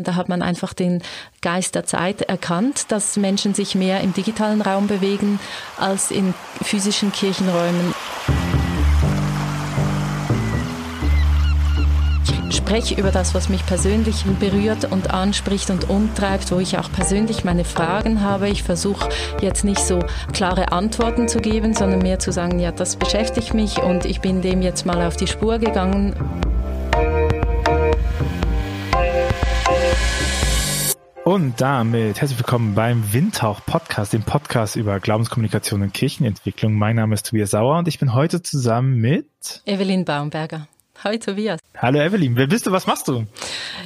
Da hat man einfach den Geist der Zeit erkannt, dass Menschen sich mehr im digitalen Raum bewegen als in physischen Kirchenräumen. Ich spreche über das, was mich persönlich berührt und anspricht und umtreibt, wo ich auch persönlich meine Fragen habe. Ich versuche jetzt nicht so klare Antworten zu geben, sondern mehr zu sagen, ja, das beschäftigt mich und ich bin dem jetzt mal auf die Spur gegangen. Und damit herzlich willkommen beim Windhauch Podcast, dem Podcast über Glaubenskommunikation und Kirchenentwicklung. Mein Name ist Tobias Sauer und ich bin heute zusammen mit Evelyn Baumberger. Hi Tobias. Hallo Evelyn, wer bist du, was machst du?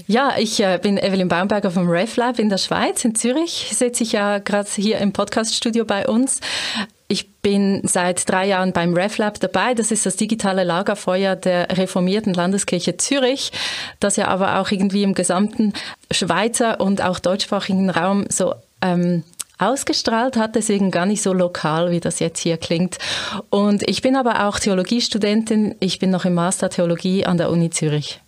Ja, ich äh, bin Evelyn Baumberger vom RefLab in der Schweiz, in Zürich. Sitze ich ja gerade hier im Podcaststudio bei uns. Ich bin seit drei Jahren beim RefLab dabei. Das ist das digitale Lagerfeuer der reformierten Landeskirche Zürich, das ja aber auch irgendwie im gesamten Schweizer und auch deutschsprachigen Raum so ähm, ausgestrahlt hat, deswegen gar nicht so lokal, wie das jetzt hier klingt. Und ich bin aber auch Theologiestudentin. Ich bin noch im Master Theologie an der Uni Zürich.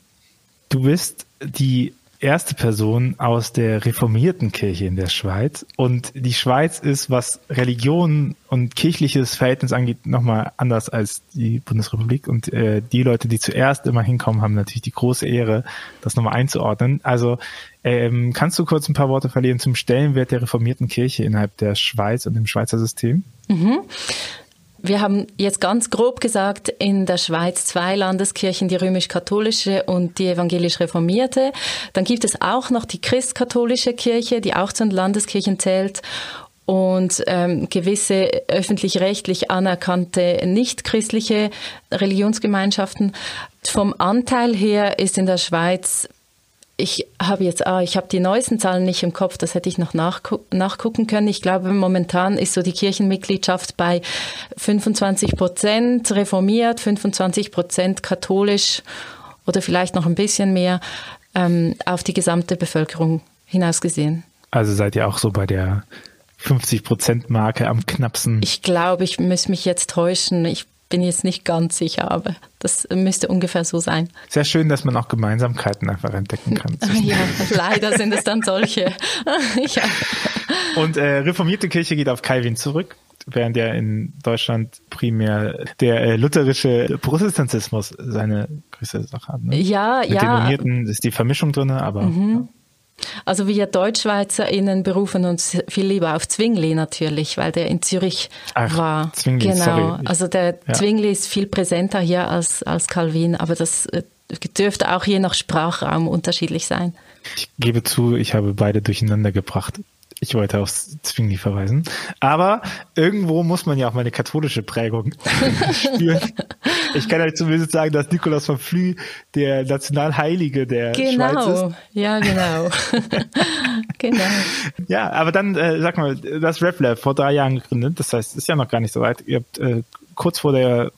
Du bist die erste Person aus der reformierten Kirche in der Schweiz. Und die Schweiz ist, was Religion und kirchliches Verhältnis angeht, nochmal anders als die Bundesrepublik. Und äh, die Leute, die zuerst immer hinkommen, haben natürlich die große Ehre, das nochmal einzuordnen. Also ähm, kannst du kurz ein paar Worte verlieren zum Stellenwert der reformierten Kirche innerhalb der Schweiz und dem Schweizer System? Mhm. Wir haben jetzt ganz grob gesagt, in der Schweiz zwei Landeskirchen, die römisch-katholische und die evangelisch-reformierte. Dann gibt es auch noch die christkatholische Kirche, die auch zu den Landeskirchen zählt und ähm, gewisse öffentlich-rechtlich anerkannte nicht-christliche Religionsgemeinschaften. Vom Anteil her ist in der Schweiz ich habe jetzt, ah, ich habe die neuesten Zahlen nicht im Kopf, das hätte ich noch nachgu nachgucken können. Ich glaube, momentan ist so die Kirchenmitgliedschaft bei 25 Prozent reformiert, 25 Prozent katholisch oder vielleicht noch ein bisschen mehr ähm, auf die gesamte Bevölkerung hinausgesehen. Also seid ihr auch so bei der 50 Prozent Marke am knappsten? Ich glaube, ich muss mich jetzt täuschen. Ich bin jetzt nicht ganz sicher, aber das müsste ungefähr so sein. Sehr schön, dass man auch Gemeinsamkeiten einfach entdecken kann. ja, leider sind es dann solche. ja. Und äh, reformierte Kirche geht auf Calvin zurück während ja in Deutschland primär der äh, lutherische Protestantismus seine größte Sache hat. Ne? Ja, Mit ja. den Unierten ist die Vermischung drin, aber. Mhm. Ja. Also wir DeutschschweizerInnen berufen uns viel lieber auf Zwingli natürlich, weil der in Zürich Ach, war. Zwingli, genau. Sorry. Also der ja. Zwingli ist viel präsenter hier als, als Calvin, aber das äh, dürfte auch je nach Sprachraum unterschiedlich sein. Ich gebe zu, ich habe beide durcheinander gebracht. Ich wollte aufs Zwingli verweisen. Aber irgendwo muss man ja auch meine katholische Prägung spüren. Ich kann halt zumindest sagen, dass Nikolaus von Flü der Nationalheilige der genau. Schweiz ist. Genau, ja, genau. genau. Ja, aber dann, äh, sag mal, das RepLab vor drei Jahren gegründet, das heißt, ist ja noch gar nicht so weit. Ihr habt äh, kurz vor der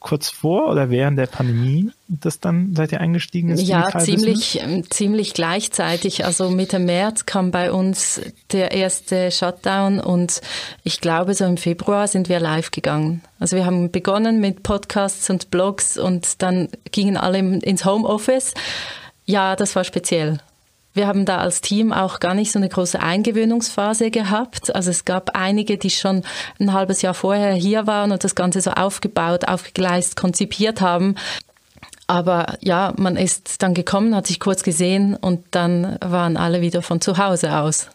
kurz vor oder während der Pandemie das dann seid ihr eingestiegen? Ja, ziemlich, ziemlich gleichzeitig. Also Mitte März kam bei uns der erste Shutdown und ich glaube, so im Februar sind wir live gegangen. Also wir haben begonnen mit Podcasts und Blogs und dann gingen alle ins Homeoffice. Ja, das war speziell. Wir haben da als Team auch gar nicht so eine große Eingewöhnungsphase gehabt. Also es gab einige, die schon ein halbes Jahr vorher hier waren und das Ganze so aufgebaut, aufgegleist, konzipiert haben. Aber ja, man ist dann gekommen, hat sich kurz gesehen und dann waren alle wieder von zu Hause aus.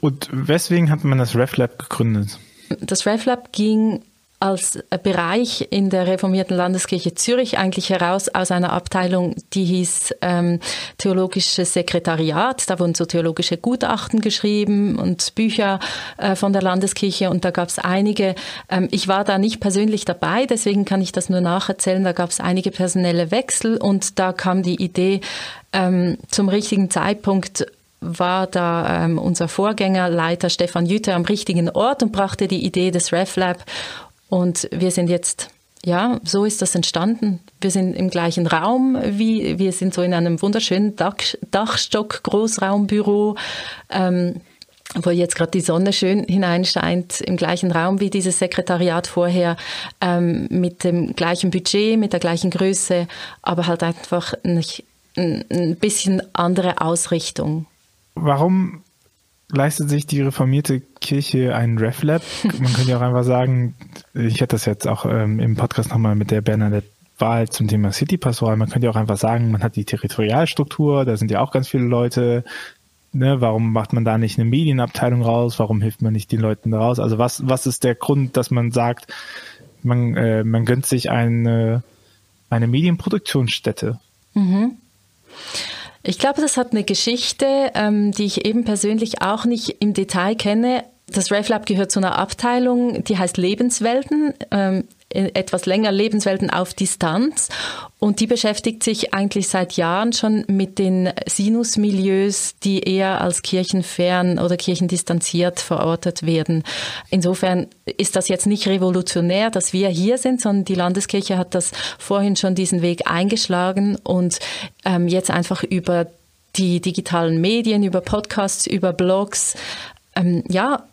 Und weswegen hat man das RefLab gegründet? Das RefLab ging als Bereich in der reformierten Landeskirche Zürich eigentlich heraus aus einer Abteilung, die hieß ähm, Theologisches Sekretariat. Da wurden so theologische Gutachten geschrieben und Bücher äh, von der Landeskirche und da gab es einige, ähm, ich war da nicht persönlich dabei, deswegen kann ich das nur nacherzählen, da gab es einige personelle Wechsel und da kam die Idee ähm, zum richtigen Zeitpunkt war da ähm, unser Vorgängerleiter Stefan Jütte am richtigen Ort und brachte die Idee des RefLab und wir sind jetzt, ja, so ist das entstanden. Wir sind im gleichen Raum, wie wir sind so in einem wunderschönen Dach, Dachstock Großraumbüro. Ähm, wo jetzt gerade die Sonne schön hineinscheint, im gleichen Raum wie dieses Sekretariat vorher, ähm, mit dem gleichen Budget, mit der gleichen Größe, aber halt einfach nicht ein bisschen andere Ausrichtung. Warum leistet sich die reformierte Kirche einen RefLab? Man könnte ja auch einfach sagen, ich hatte das jetzt auch ähm, im Podcast nochmal mit der Bernadette Wahl zum Thema City Pastoral. Man könnte ja auch einfach sagen, man hat die Territorialstruktur, da sind ja auch ganz viele Leute. Ne, warum macht man da nicht eine Medienabteilung raus? Warum hilft man nicht den Leuten raus? Also was, was ist der Grund, dass man sagt, man, äh, man gönnt sich eine, eine Medienproduktionsstätte? Mhm. Ich glaube, das hat eine Geschichte, ähm, die ich eben persönlich auch nicht im Detail kenne. Das RefLab gehört zu einer Abteilung, die heißt Lebenswelten. Ähm, etwas länger Lebenswelten auf Distanz und die beschäftigt sich eigentlich seit Jahren schon mit den Sinusmilieus, die eher als kirchenfern oder kirchendistanziert verortet werden. Insofern ist das jetzt nicht revolutionär, dass wir hier sind, sondern die Landeskirche hat das vorhin schon diesen Weg eingeschlagen und ähm, jetzt einfach über die digitalen Medien, über Podcasts, über Blogs, ähm, ja,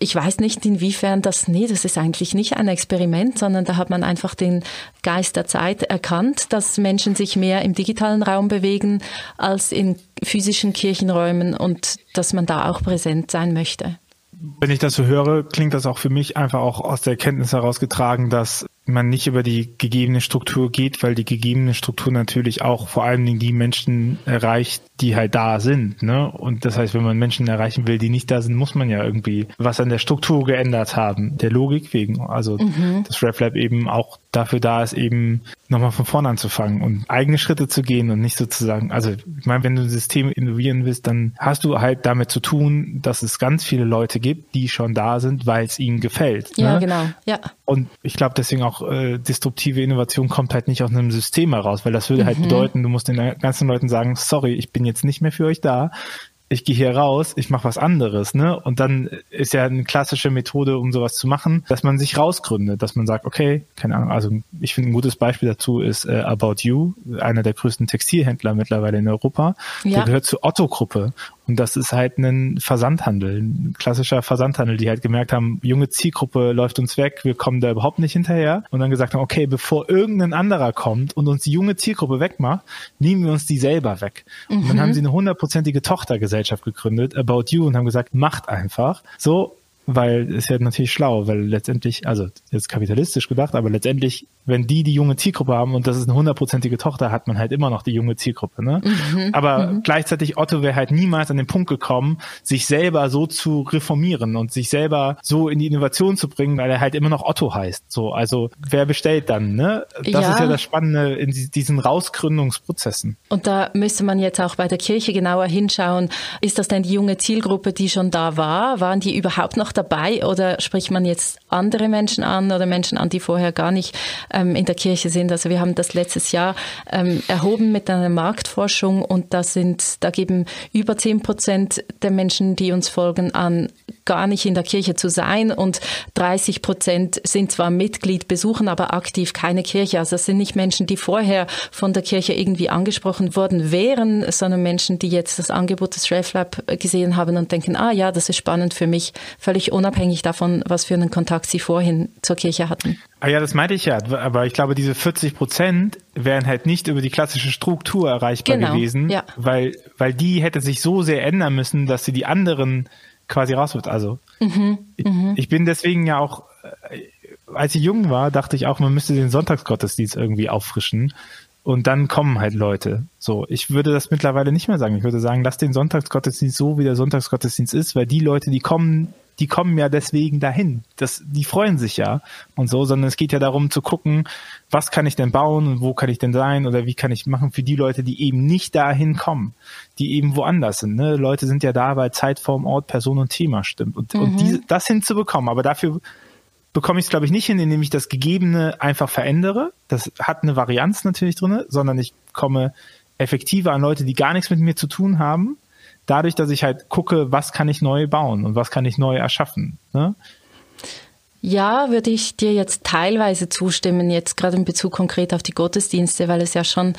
ich weiß nicht, inwiefern das, nee, das ist eigentlich nicht ein Experiment, sondern da hat man einfach den Geist der Zeit erkannt, dass Menschen sich mehr im digitalen Raum bewegen als in physischen Kirchenräumen und dass man da auch präsent sein möchte. Wenn ich das so höre, klingt das auch für mich einfach auch aus der Erkenntnis herausgetragen, dass man nicht über die gegebene Struktur geht, weil die gegebene Struktur natürlich auch vor allen Dingen die Menschen erreicht, die halt da sind. Ne? Und das heißt, wenn man Menschen erreichen will, die nicht da sind, muss man ja irgendwie was an der Struktur geändert haben, der Logik wegen. Also mhm. das RefLab eben auch dafür da ist, eben nochmal von vorne anzufangen und eigene Schritte zu gehen und nicht sozusagen, also ich meine, wenn du ein System innovieren willst, dann hast du halt damit zu tun, dass es ganz viele Leute gibt, die schon da sind, weil es ihnen gefällt. Ja, ne? genau. Ja. Und ich glaube deswegen auch, äh, disruptive Innovation kommt halt nicht aus einem System heraus, weil das würde halt mhm. halt bedeuten, du musst den ganzen Leuten sagen, sorry, ich bin jetzt nicht mehr für euch da ich gehe hier raus, ich mache was anderes, ne? Und dann ist ja eine klassische Methode, um sowas zu machen, dass man sich rausgründet, dass man sagt, okay, keine Ahnung, also ich finde ein gutes Beispiel dazu ist äh, About You, einer der größten Textilhändler mittlerweile in Europa. Ja. Der gehört zur Otto-Gruppe und das ist halt ein Versandhandel, ein klassischer Versandhandel, die halt gemerkt haben, junge Zielgruppe läuft uns weg, wir kommen da überhaupt nicht hinterher. Und dann gesagt haben, okay, bevor irgendein anderer kommt und uns die junge Zielgruppe wegmacht, nehmen wir uns die selber weg. Mhm. Und dann mhm. haben sie eine hundertprozentige Tochtergesellschaft gegründet, About You, und haben gesagt, macht einfach. So, weil ist ja natürlich schlau, weil letztendlich, also jetzt kapitalistisch gedacht, aber letztendlich, wenn die die junge Zielgruppe haben und das ist eine hundertprozentige Tochter, hat man halt immer noch die junge Zielgruppe. Ne? Mhm, aber mhm. gleichzeitig Otto wäre halt niemals an den Punkt gekommen, sich selber so zu reformieren und sich selber so in die Innovation zu bringen, weil er halt immer noch Otto heißt. So, also wer bestellt dann? Ne? Das ja. ist ja das Spannende in diesen Rausgründungsprozessen. Und da müsste man jetzt auch bei der Kirche genauer hinschauen. Ist das denn die junge Zielgruppe, die schon da war? Waren die überhaupt noch da dabei oder spricht man jetzt andere Menschen an oder Menschen an, die vorher gar nicht ähm, in der Kirche sind? Also wir haben das letztes Jahr ähm, erhoben mit einer Marktforschung und da sind, da geben über zehn Prozent der Menschen, die uns folgen, an, gar nicht in der Kirche zu sein und 30 Prozent sind zwar Mitglied, besuchen aber aktiv keine Kirche. Also das sind nicht Menschen, die vorher von der Kirche irgendwie angesprochen worden wären, sondern Menschen, die jetzt das Angebot des RefLab gesehen haben und denken, ah ja, das ist spannend für mich, völlig unabhängig davon, was für einen Kontakt Sie vorhin zur Kirche hatten. Ah ja, das meinte ich ja. Aber ich glaube, diese 40 Prozent wären halt nicht über die klassische Struktur erreichbar genau, gewesen, ja. weil, weil die hätte sich so sehr ändern müssen, dass sie die anderen quasi rauswirft. Also mhm, ich, mhm. ich bin deswegen ja auch, äh, als ich jung war, dachte ich auch, man müsste den Sonntagsgottesdienst irgendwie auffrischen. Und dann kommen halt Leute. So, ich würde das mittlerweile nicht mehr sagen. Ich würde sagen, lass den Sonntagsgottesdienst so, wie der Sonntagsgottesdienst ist, weil die Leute, die kommen, die kommen ja deswegen dahin. Das, die freuen sich ja und so, sondern es geht ja darum zu gucken, was kann ich denn bauen und wo kann ich denn sein oder wie kann ich machen für die Leute, die eben nicht dahin kommen, die eben woanders sind. Ne? Leute sind ja da, weil Zeitform, Ort, Person und Thema stimmt. Und, mhm. und diese, das hinzubekommen, aber dafür bekomme ich es, glaube ich, nicht hin, indem ich das Gegebene einfach verändere. Das hat eine Varianz natürlich drinne, sondern ich komme effektiver an Leute, die gar nichts mit mir zu tun haben dadurch, dass ich halt gucke, was kann ich neu bauen und was kann ich neu erschaffen. Ne? Ja, würde ich dir jetzt teilweise zustimmen, jetzt gerade in Bezug konkret auf die Gottesdienste, weil es ja schon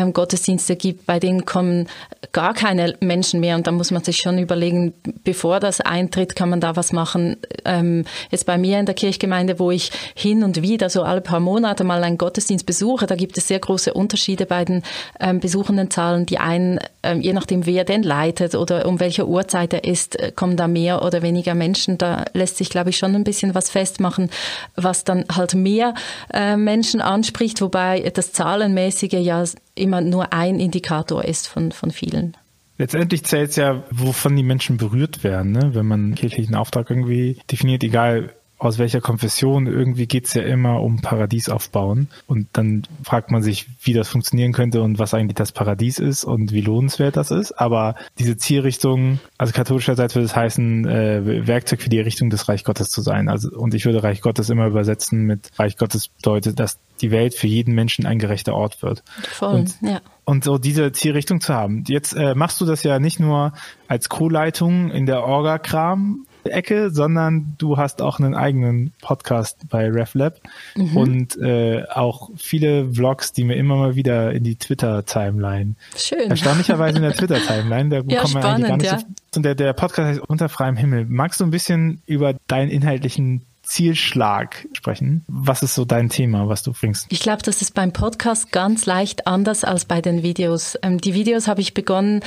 ähm, Gottesdienste gibt, bei denen kommen gar keine Menschen mehr und da muss man sich schon überlegen, bevor das eintritt, kann man da was machen. Ähm, jetzt bei mir in der Kirchgemeinde, wo ich hin und wieder so alle paar Monate mal einen Gottesdienst besuche, da gibt es sehr große Unterschiede bei den ähm, besuchenden Zahlen. Die einen, ähm, je nachdem wer den leitet oder um welche Uhrzeit er ist, äh, kommen da mehr oder weniger Menschen. Da lässt sich, glaube ich, schon ein bisschen was festmachen, was dann halt mehr äh, Menschen anspricht, wobei das Zahlenmäßige ja immer nur ein Indikator ist von, von vielen. Letztendlich zählt es ja, wovon die Menschen berührt werden, ne? wenn man kirchlichen Auftrag irgendwie definiert, egal aus welcher Konfession, irgendwie geht's ja immer um Paradies aufbauen. Und dann fragt man sich, wie das funktionieren könnte und was eigentlich das Paradies ist und wie lohnenswert das ist. Aber diese Zielrichtung, also katholischerseits würde es heißen, äh, Werkzeug für die Errichtung des Reich Gottes zu sein. Also, und ich würde Reich Gottes immer übersetzen mit Reich Gottes bedeutet, dass die Welt für jeden Menschen ein gerechter Ort wird. Voll, und, ja. Und so diese Zielrichtung zu haben. Jetzt äh, machst du das ja nicht nur als Co-Leitung in der Orga-Kram, Ecke, sondern du hast auch einen eigenen Podcast bei RefLab mhm. und äh, auch viele Vlogs, die mir immer mal wieder in die Twitter-Timeline. Schön. Erstaunlicherweise in der Twitter-Timeline. Da ja, kommen wir eigentlich gar nicht ja. so. Und der, der Podcast heißt Unter freiem Himmel. Magst du ein bisschen über deinen inhaltlichen Zielschlag sprechen. Was ist so dein Thema, was du bringst? Ich glaube, das ist beim Podcast ganz leicht anders als bei den Videos. Ähm, die Videos habe ich begonnen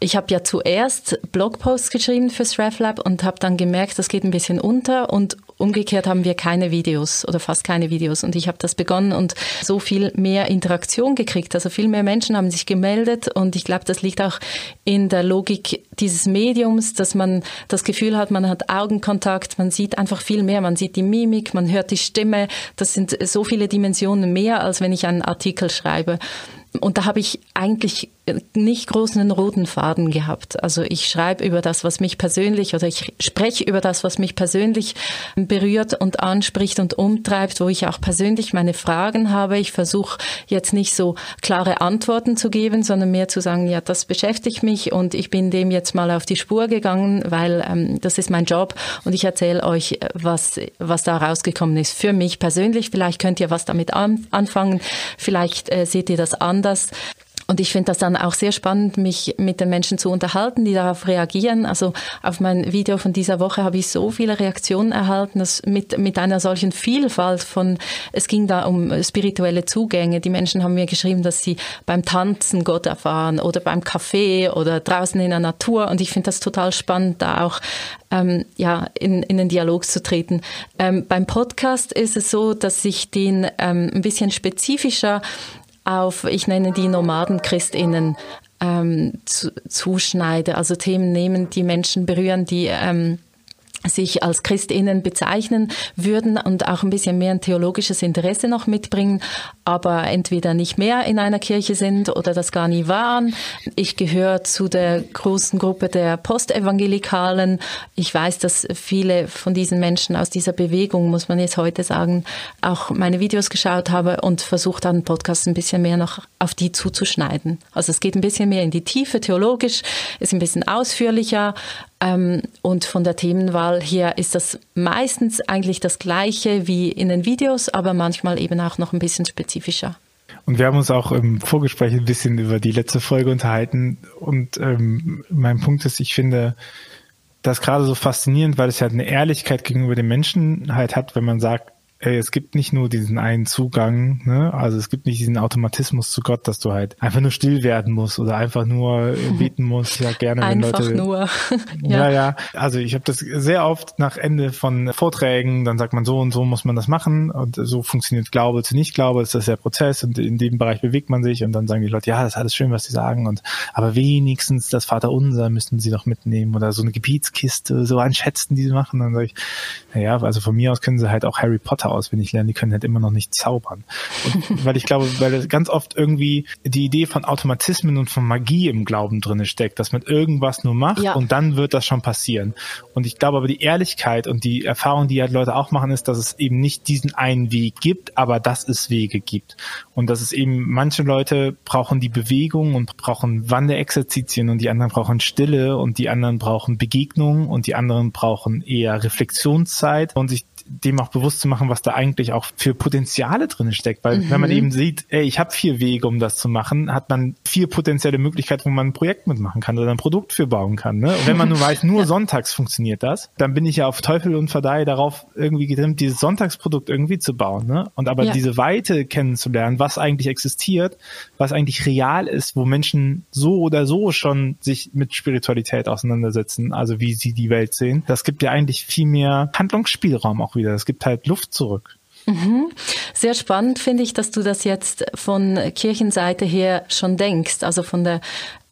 ich habe ja zuerst Blogposts geschrieben fürs RefLab und habe dann gemerkt, das geht ein bisschen unter und umgekehrt haben wir keine Videos oder fast keine Videos und ich habe das begonnen und so viel mehr Interaktion gekriegt. Also viel mehr Menschen haben sich gemeldet und ich glaube, das liegt auch in der Logik dieses Mediums, dass man das Gefühl hat, man hat Augenkontakt, man sieht einfach viel mehr, man sieht die Mimik, man hört die Stimme. Das sind so viele Dimensionen mehr, als wenn ich einen Artikel schreibe. Und da habe ich eigentlich nicht großen roten Faden gehabt. Also ich schreibe über das, was mich persönlich oder ich spreche über das, was mich persönlich berührt und anspricht und umtreibt, wo ich auch persönlich meine Fragen habe. Ich versuche jetzt nicht so klare Antworten zu geben, sondern mehr zu sagen, ja, das beschäftigt mich und ich bin dem jetzt mal auf die Spur gegangen, weil ähm, das ist mein Job und ich erzähle euch, was, was da rausgekommen ist. Für mich persönlich, vielleicht könnt ihr was damit an, anfangen, vielleicht äh, seht ihr das anders. Und ich finde das dann auch sehr spannend, mich mit den Menschen zu unterhalten, die darauf reagieren. Also auf mein Video von dieser Woche habe ich so viele Reaktionen erhalten, dass mit, mit einer solchen Vielfalt von, es ging da um spirituelle Zugänge. Die Menschen haben mir geschrieben, dass sie beim Tanzen Gott erfahren oder beim Kaffee oder draußen in der Natur. Und ich finde das total spannend, da auch ähm, ja, in, in den Dialog zu treten. Ähm, beim Podcast ist es so, dass ich den ähm, ein bisschen spezifischer auf, ich nenne die Nomadenchristinnen, ähm, zu, zuschneide, also Themen nehmen, die Menschen berühren, die ähm, sich als Christinnen bezeichnen würden und auch ein bisschen mehr ein theologisches Interesse noch mitbringen, aber entweder nicht mehr in einer Kirche sind oder das gar nie waren. Ich gehöre zu der großen Gruppe der Postevangelikalen. Ich weiß, dass viele von diesen Menschen aus dieser Bewegung, muss man jetzt heute sagen, auch meine Videos geschaut haben und versucht dann Podcast ein bisschen mehr noch auf die zuzuschneiden. Also es geht ein bisschen mehr in die Tiefe theologisch, ist ein bisschen ausführlicher, ähm, und von der Themenwahl her ist das meistens eigentlich das gleiche wie in den Videos, aber manchmal eben auch noch ein bisschen spezifischer. Und wir haben uns auch im Vorgespräch ein bisschen über die letzte Folge unterhalten. Und ähm, mein Punkt ist, ich finde das gerade so faszinierend, weil es ja eine Ehrlichkeit gegenüber den Menschen halt hat, wenn man sagt, es gibt nicht nur diesen einen Zugang, ne? also es gibt nicht diesen Automatismus zu Gott, dass du halt einfach nur still werden musst oder einfach nur beten musst. Ja, gerne, wenn einfach Leute. nur. ja. ja, ja. Also ich habe das sehr oft nach Ende von Vorträgen, dann sagt man so und so muss man das machen und so funktioniert Glaube zu Nicht-Glaube, ist das der Prozess und in dem Bereich bewegt man sich und dann sagen die Leute, ja, das ist alles schön, was sie sagen und aber wenigstens das Vaterunser müssten sie doch mitnehmen oder so eine Gebietskiste, so ein Schätzen, die sie machen. Dann sage ich, naja, also von mir aus können sie halt auch Harry Potter auswendig lernen, die können halt immer noch nicht zaubern. Und weil ich glaube, weil ganz oft irgendwie die Idee von Automatismen und von Magie im Glauben drinne steckt, dass man irgendwas nur macht ja. und dann wird das schon passieren. Und ich glaube aber die Ehrlichkeit und die Erfahrung, die halt Leute auch machen, ist, dass es eben nicht diesen einen Weg gibt, aber dass es Wege gibt. Und dass es eben manche Leute brauchen die Bewegung und brauchen Wanderexerzitien und die anderen brauchen Stille und die anderen brauchen Begegnung und die anderen brauchen eher Reflexionszeit und sich dem auch bewusst zu machen, was da eigentlich auch für Potenziale drin steckt. Weil mhm. wenn man mhm. eben sieht, ey, ich habe vier Wege, um das zu machen, hat man vier potenzielle Möglichkeiten, wo man ein Projekt mitmachen kann oder ein Produkt für bauen kann. Ne? Und wenn man nur weiß, nur ja. sonntags funktioniert das, dann bin ich ja auf Teufel und Verdei darauf irgendwie getrimmt, dieses Sonntagsprodukt irgendwie zu bauen. Ne? Und aber ja. diese Weite kennenzulernen, was eigentlich existiert, was eigentlich real ist, wo Menschen so oder so schon sich mit Spiritualität auseinandersetzen, also wie sie die Welt sehen, das gibt ja eigentlich viel mehr Handlungsspielraum auch wieder. Es gibt halt Luft zurück. Mhm. Sehr spannend finde ich, dass du das jetzt von Kirchenseite her schon denkst, also von der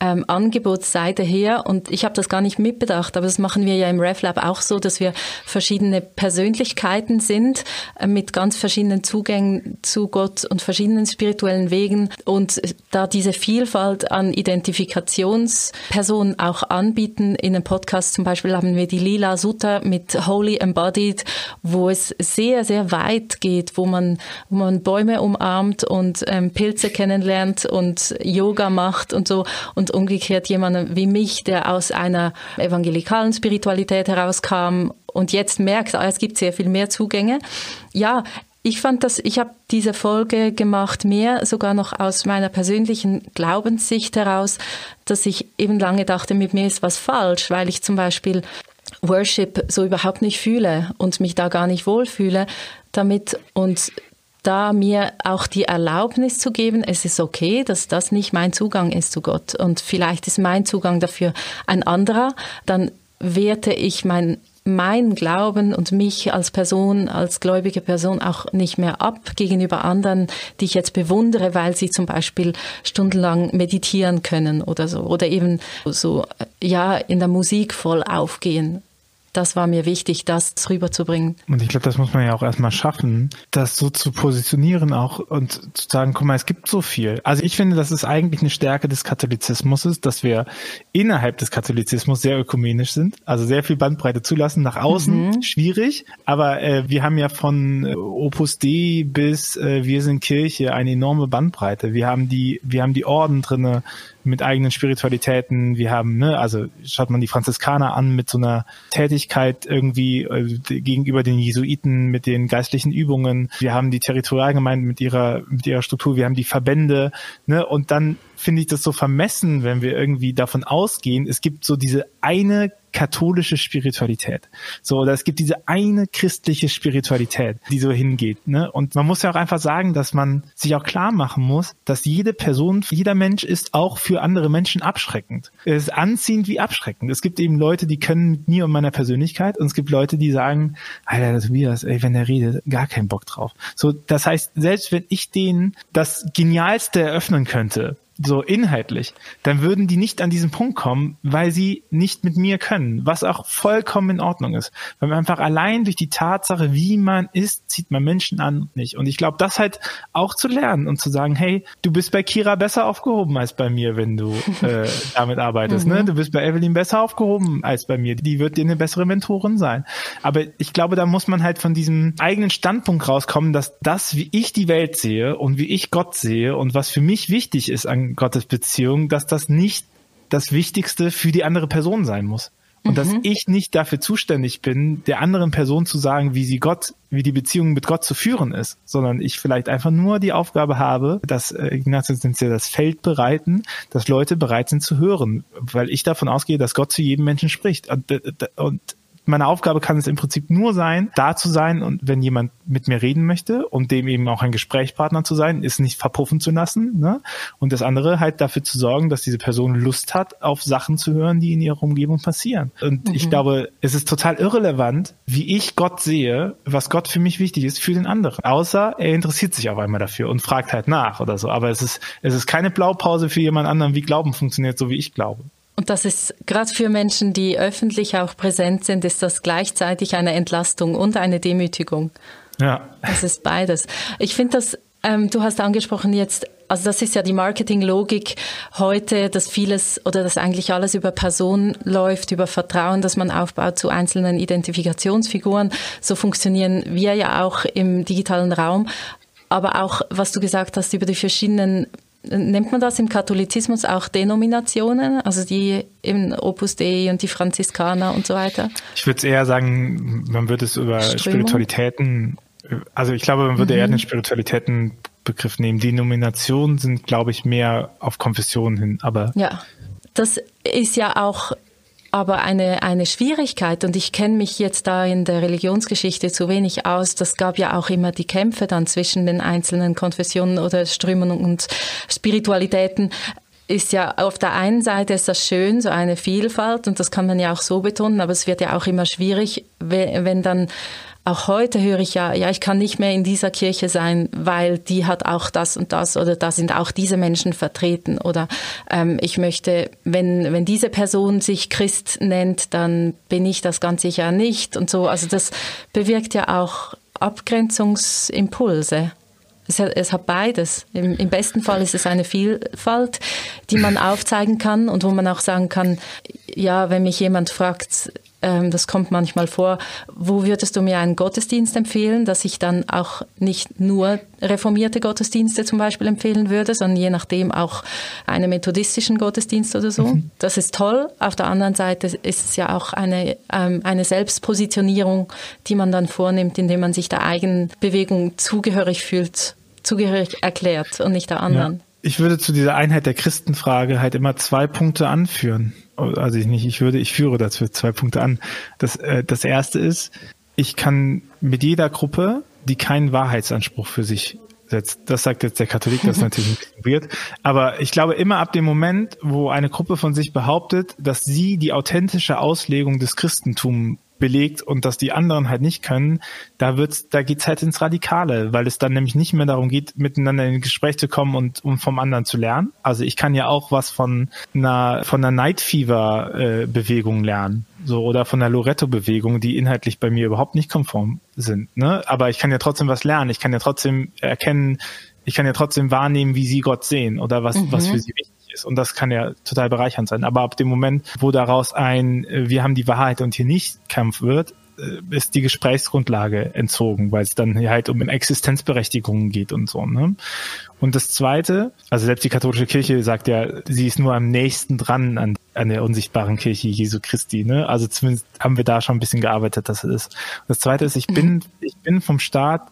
ähm, Angebotsseite her. Und ich habe das gar nicht mitbedacht, aber das machen wir ja im RefLab auch so, dass wir verschiedene Persönlichkeiten sind äh, mit ganz verschiedenen Zugängen zu Gott und verschiedenen spirituellen Wegen. Und da diese Vielfalt an Identifikationspersonen auch anbieten, in einem Podcast zum Beispiel haben wir die Lila Sutta mit Holy Embodied, wo es sehr, sehr weit geht, wo man, wo man Bäume umarmt und ähm, Pilze kennenlernt und Yoga macht und so. Und und umgekehrt jemanden wie mich, der aus einer evangelikalen Spiritualität herauskam und jetzt merkt, ah, es gibt sehr viel mehr Zugänge. Ja, ich fand das, ich habe diese Folge gemacht, mehr sogar noch aus meiner persönlichen Glaubenssicht heraus, dass ich eben lange dachte, mit mir ist was falsch, weil ich zum Beispiel Worship so überhaupt nicht fühle und mich da gar nicht wohlfühle damit und da mir auch die Erlaubnis zu geben, es ist okay, dass das nicht mein Zugang ist zu Gott. Und vielleicht ist mein Zugang dafür ein anderer, dann werte ich mein mein Glauben und mich als Person, als gläubige Person auch nicht mehr ab gegenüber anderen, die ich jetzt bewundere, weil sie zum Beispiel stundenlang meditieren können oder so. Oder eben so, ja, in der Musik voll aufgehen das war mir wichtig, das rüberzubringen. Und ich glaube, das muss man ja auch erstmal schaffen, das so zu positionieren auch und zu sagen, guck mal, es gibt so viel. Also ich finde, das ist eigentlich eine Stärke des Katholizismus, dass wir innerhalb des Katholizismus sehr ökumenisch sind, also sehr viel Bandbreite zulassen. Nach außen mhm. schwierig, aber äh, wir haben ja von äh, Opus Dei bis äh, Wir sind Kirche eine enorme Bandbreite. Wir haben die, wir haben die Orden drinne, mit eigenen Spiritualitäten. Wir haben, ne, also schaut man die Franziskaner an mit so einer Tätigkeit irgendwie äh, gegenüber den Jesuiten mit den geistlichen Übungen. Wir haben die Territorialgemeinden mit ihrer mit ihrer Struktur. Wir haben die Verbände, ne, und dann finde ich das so vermessen, wenn wir irgendwie davon ausgehen, es gibt so diese eine katholische Spiritualität. So, oder es gibt diese eine christliche Spiritualität, die so hingeht. Ne? Und man muss ja auch einfach sagen, dass man sich auch klar machen muss, dass jede Person, jeder Mensch ist auch für andere Menschen abschreckend. Es ist anziehend wie abschreckend. Es gibt eben Leute, die können mit mir und meiner Persönlichkeit und es gibt Leute, die sagen, Alter, das Tobias, ey, wenn er redet, gar keinen Bock drauf. So, das heißt, selbst wenn ich denen das Genialste eröffnen könnte, so inhaltlich, dann würden die nicht an diesen Punkt kommen, weil sie nicht mit mir können, was auch vollkommen in Ordnung ist. Weil man einfach allein durch die Tatsache, wie man ist, zieht man Menschen an und nicht. Und ich glaube, das halt auch zu lernen und zu sagen, hey, du bist bei Kira besser aufgehoben als bei mir, wenn du äh, damit arbeitest. Ne? Mhm. Ne? Du bist bei Evelyn besser aufgehoben als bei mir. Die wird dir eine bessere Mentorin sein. Aber ich glaube, da muss man halt von diesem eigenen Standpunkt rauskommen, dass das, wie ich die Welt sehe und wie ich Gott sehe und was für mich wichtig ist an Gottesbeziehung, dass das nicht das Wichtigste für die andere Person sein muss. Und mhm. dass ich nicht dafür zuständig bin, der anderen Person zu sagen, wie sie Gott, wie die Beziehung mit Gott zu führen ist, sondern ich vielleicht einfach nur die Aufgabe habe, dass äh, Ignatius nennt ja das Feld bereiten, dass Leute bereit sind zu hören, weil ich davon ausgehe, dass Gott zu jedem Menschen spricht. Und, äh, und meine Aufgabe kann es im Prinzip nur sein, da zu sein und wenn jemand mit mir reden möchte und dem eben auch ein Gesprächspartner zu sein, ist nicht verpuffen zu lassen. Ne? Und das andere halt dafür zu sorgen, dass diese Person Lust hat, auf Sachen zu hören, die in ihrer Umgebung passieren. Und mhm. ich glaube, es ist total irrelevant, wie ich Gott sehe, was Gott für mich wichtig ist, für den anderen. Außer er interessiert sich auf einmal dafür und fragt halt nach oder so. Aber es ist, es ist keine Blaupause für jemand anderen, wie Glauben funktioniert, so wie ich glaube. Und das ist gerade für Menschen, die öffentlich auch präsent sind, ist das gleichzeitig eine Entlastung und eine Demütigung. Ja. Das ist beides. Ich finde das, ähm, du hast angesprochen jetzt, also das ist ja die Marketinglogik heute, dass vieles oder dass eigentlich alles über Person läuft, über Vertrauen, das man aufbaut zu einzelnen Identifikationsfiguren. So funktionieren wir ja auch im digitalen Raum. Aber auch, was du gesagt hast über die verschiedenen nennt man das im Katholizismus auch Denominationen, also die im Opus Dei und die Franziskaner und so weiter? Ich würde eher sagen, man würde es über Strömung? Spiritualitäten Also ich glaube, man würde mhm. eher den Spiritualitätenbegriff nehmen. Die Nominationen sind, glaube ich, mehr auf Konfessionen hin, aber. Ja, das ist ja auch aber eine, eine Schwierigkeit und ich kenne mich jetzt da in der Religionsgeschichte zu wenig aus. Das gab ja auch immer die Kämpfe dann zwischen den einzelnen Konfessionen oder Strömungen und Spiritualitäten ist ja auf der einen Seite ist das schön, so eine Vielfalt und das kann man ja auch so betonen, aber es wird ja auch immer schwierig, wenn dann auch heute höre ich ja, ja, ich kann nicht mehr in dieser Kirche sein, weil die hat auch das und das oder da sind auch diese Menschen vertreten oder ähm, ich möchte, wenn, wenn diese Person sich Christ nennt, dann bin ich das ganz sicher nicht und so. Also das bewirkt ja auch Abgrenzungsimpulse. Es hat, es hat beides. Im, Im, besten Fall ist es eine Vielfalt, die man aufzeigen kann und wo man auch sagen kann, ja, wenn mich jemand fragt, das kommt manchmal vor, wo würdest du mir einen Gottesdienst empfehlen, dass ich dann auch nicht nur reformierte Gottesdienste zum Beispiel empfehlen würde, sondern je nachdem auch einen methodistischen Gottesdienst oder so. Mhm. Das ist toll. Auf der anderen Seite ist es ja auch eine, ähm, eine Selbstpositionierung, die man dann vornimmt, indem man sich der eigenen Bewegung zugehörig fühlt, zugehörig erklärt und nicht der anderen. Ja. Ich würde zu dieser Einheit der Christenfrage halt immer zwei Punkte anführen also ich nicht, ich würde, ich führe dazu zwei Punkte an. Das, äh, das erste ist, ich kann mit jeder Gruppe, die keinen Wahrheitsanspruch für sich setzt, das sagt jetzt der Katholik, das ist natürlich nicht weird, aber ich glaube immer ab dem Moment, wo eine Gruppe von sich behauptet, dass sie die authentische Auslegung des Christentums belegt und dass die anderen halt nicht können, da wird's, da geht's halt ins Radikale, weil es dann nämlich nicht mehr darum geht, miteinander in ein Gespräch zu kommen und um vom anderen zu lernen. Also ich kann ja auch was von einer von einer Night Fever äh, Bewegung lernen, so oder von der Loretto Bewegung, die inhaltlich bei mir überhaupt nicht konform sind. Ne? Aber ich kann ja trotzdem was lernen. Ich kann ja trotzdem erkennen, ich kann ja trotzdem wahrnehmen, wie sie Gott sehen oder was mhm. was für sie wichtig ist. Und das kann ja total bereichernd sein. Aber ab dem Moment, wo daraus ein äh, Wir haben die Wahrheit und hier nicht Kampf wird, äh, ist die Gesprächsgrundlage entzogen, weil es dann halt um Existenzberechtigungen geht und so. Ne? Und das Zweite, also selbst die katholische Kirche sagt ja, sie ist nur am nächsten dran an, an der unsichtbaren Kirche Jesu Christi. Ne? Also zumindest haben wir da schon ein bisschen gearbeitet, dass es ist. Und das Zweite ist, ich bin, ich bin vom Staat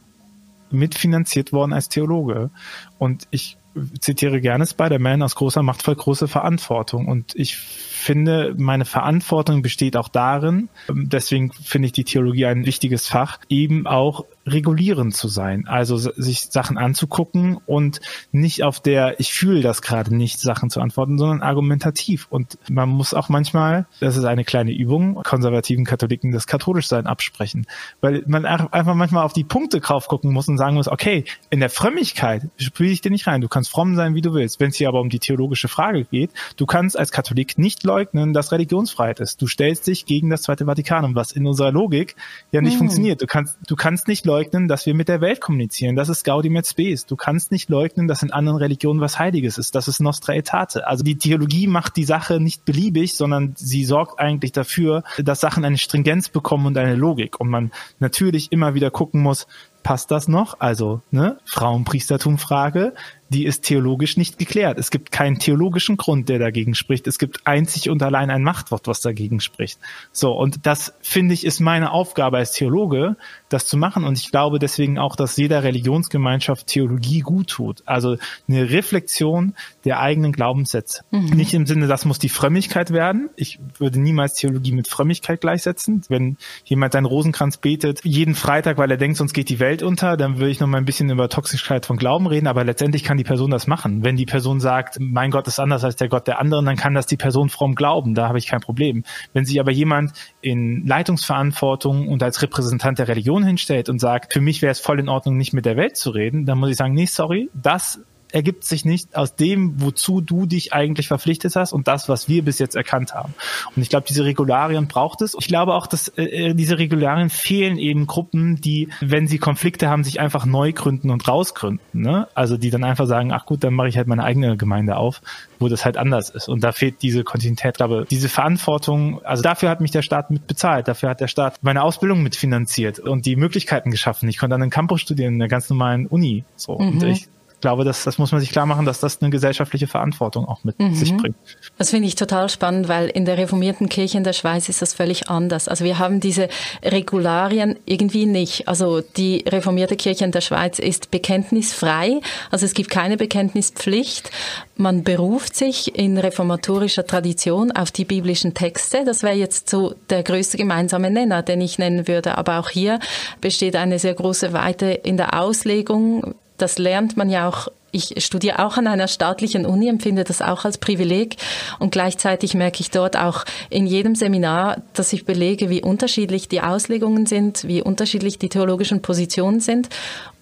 mitfinanziert worden als Theologe. Und ich zitiere gerne Spider-Man, aus großer Macht voll große Verantwortung. Und ich finde, meine Verantwortung besteht auch darin, deswegen finde ich die Theologie ein wichtiges Fach, eben auch regulierend zu sein. Also sich Sachen anzugucken und nicht auf der, ich fühle das gerade nicht, Sachen zu antworten, sondern argumentativ. Und man muss auch manchmal, das ist eine kleine Übung, konservativen Katholiken das Katholischsein absprechen. Weil man einfach manchmal auf die Punkte drauf gucken muss und sagen muss, okay, in der Frömmigkeit spiele ich dir nicht rein. Du kannst fromm sein, wie du willst. Wenn es hier aber um die theologische Frage geht, du kannst als Katholik nicht leugnen, dass Religionsfreiheit ist. Du stellst dich gegen das Zweite Vatikanum, was in unserer Logik ja nicht hm. funktioniert. Du kannst, du kannst nicht leugnen, leugnen, dass wir mit der Welt kommunizieren. Das ist Gaudium et Spes. Du kannst nicht leugnen, dass in anderen Religionen was Heiliges ist. Das ist Nostra Aetate. Also die Theologie macht die Sache nicht beliebig, sondern sie sorgt eigentlich dafür, dass Sachen eine Stringenz bekommen und eine Logik. Und man natürlich immer wieder gucken muss, passt das noch? Also, ne, Frauenpriestertum-Frage, die ist theologisch nicht geklärt. Es gibt keinen theologischen Grund, der dagegen spricht. Es gibt einzig und allein ein Machtwort, was dagegen spricht. So, und das finde ich ist meine Aufgabe als Theologe, das zu machen. Und ich glaube deswegen auch, dass jeder Religionsgemeinschaft Theologie gut tut. Also eine Reflexion der eigenen Glaubenssätze. Mhm. Nicht im Sinne, das muss die Frömmigkeit werden. Ich würde niemals Theologie mit Frömmigkeit gleichsetzen. Wenn jemand seinen Rosenkranz betet, jeden Freitag, weil er denkt, sonst geht die Welt unter, dann würde ich noch mal ein bisschen über Toxigkeit von Glauben reden. Aber letztendlich kann die Person das machen. Wenn die Person sagt, mein Gott ist anders als der Gott der anderen, dann kann das die Person fromm glauben. Da habe ich kein Problem. Wenn sich aber jemand in Leitungsverantwortung und als Repräsentant der Religion hinstellt und sagt, für mich wäre es voll in Ordnung, nicht mit der Welt zu reden, dann muss ich sagen, nee, sorry, das ergibt sich nicht aus dem, wozu du dich eigentlich verpflichtet hast und das, was wir bis jetzt erkannt haben. Und ich glaube, diese Regularien braucht es. Ich glaube auch, dass äh, diese Regularien fehlen eben Gruppen, die, wenn sie Konflikte haben, sich einfach neu gründen und rausgründen. Ne? Also die dann einfach sagen, ach gut, dann mache ich halt meine eigene Gemeinde auf, wo das halt anders ist. Und da fehlt diese Kontinuität, glaube diese Verantwortung, also dafür hat mich der Staat mit bezahlt, dafür hat der Staat meine Ausbildung mitfinanziert und die Möglichkeiten geschaffen. Ich konnte an einem Campus studieren, in einer ganz normalen Uni. So. Mhm. Und ich glaube, das, das muss man sich klar machen, dass das eine gesellschaftliche Verantwortung auch mit mhm. sich bringt. Das finde ich total spannend, weil in der reformierten Kirche in der Schweiz ist das völlig anders. Also wir haben diese Regularien irgendwie nicht. Also die reformierte Kirche in der Schweiz ist bekenntnisfrei. Also es gibt keine Bekenntnispflicht. Man beruft sich in reformatorischer Tradition auf die biblischen Texte. Das wäre jetzt so der größte gemeinsame Nenner, den ich nennen würde. Aber auch hier besteht eine sehr große Weite in der Auslegung das lernt man ja auch ich studiere auch an einer staatlichen Uni, empfinde das auch als Privileg und gleichzeitig merke ich dort auch in jedem Seminar, dass ich belege, wie unterschiedlich die Auslegungen sind, wie unterschiedlich die theologischen Positionen sind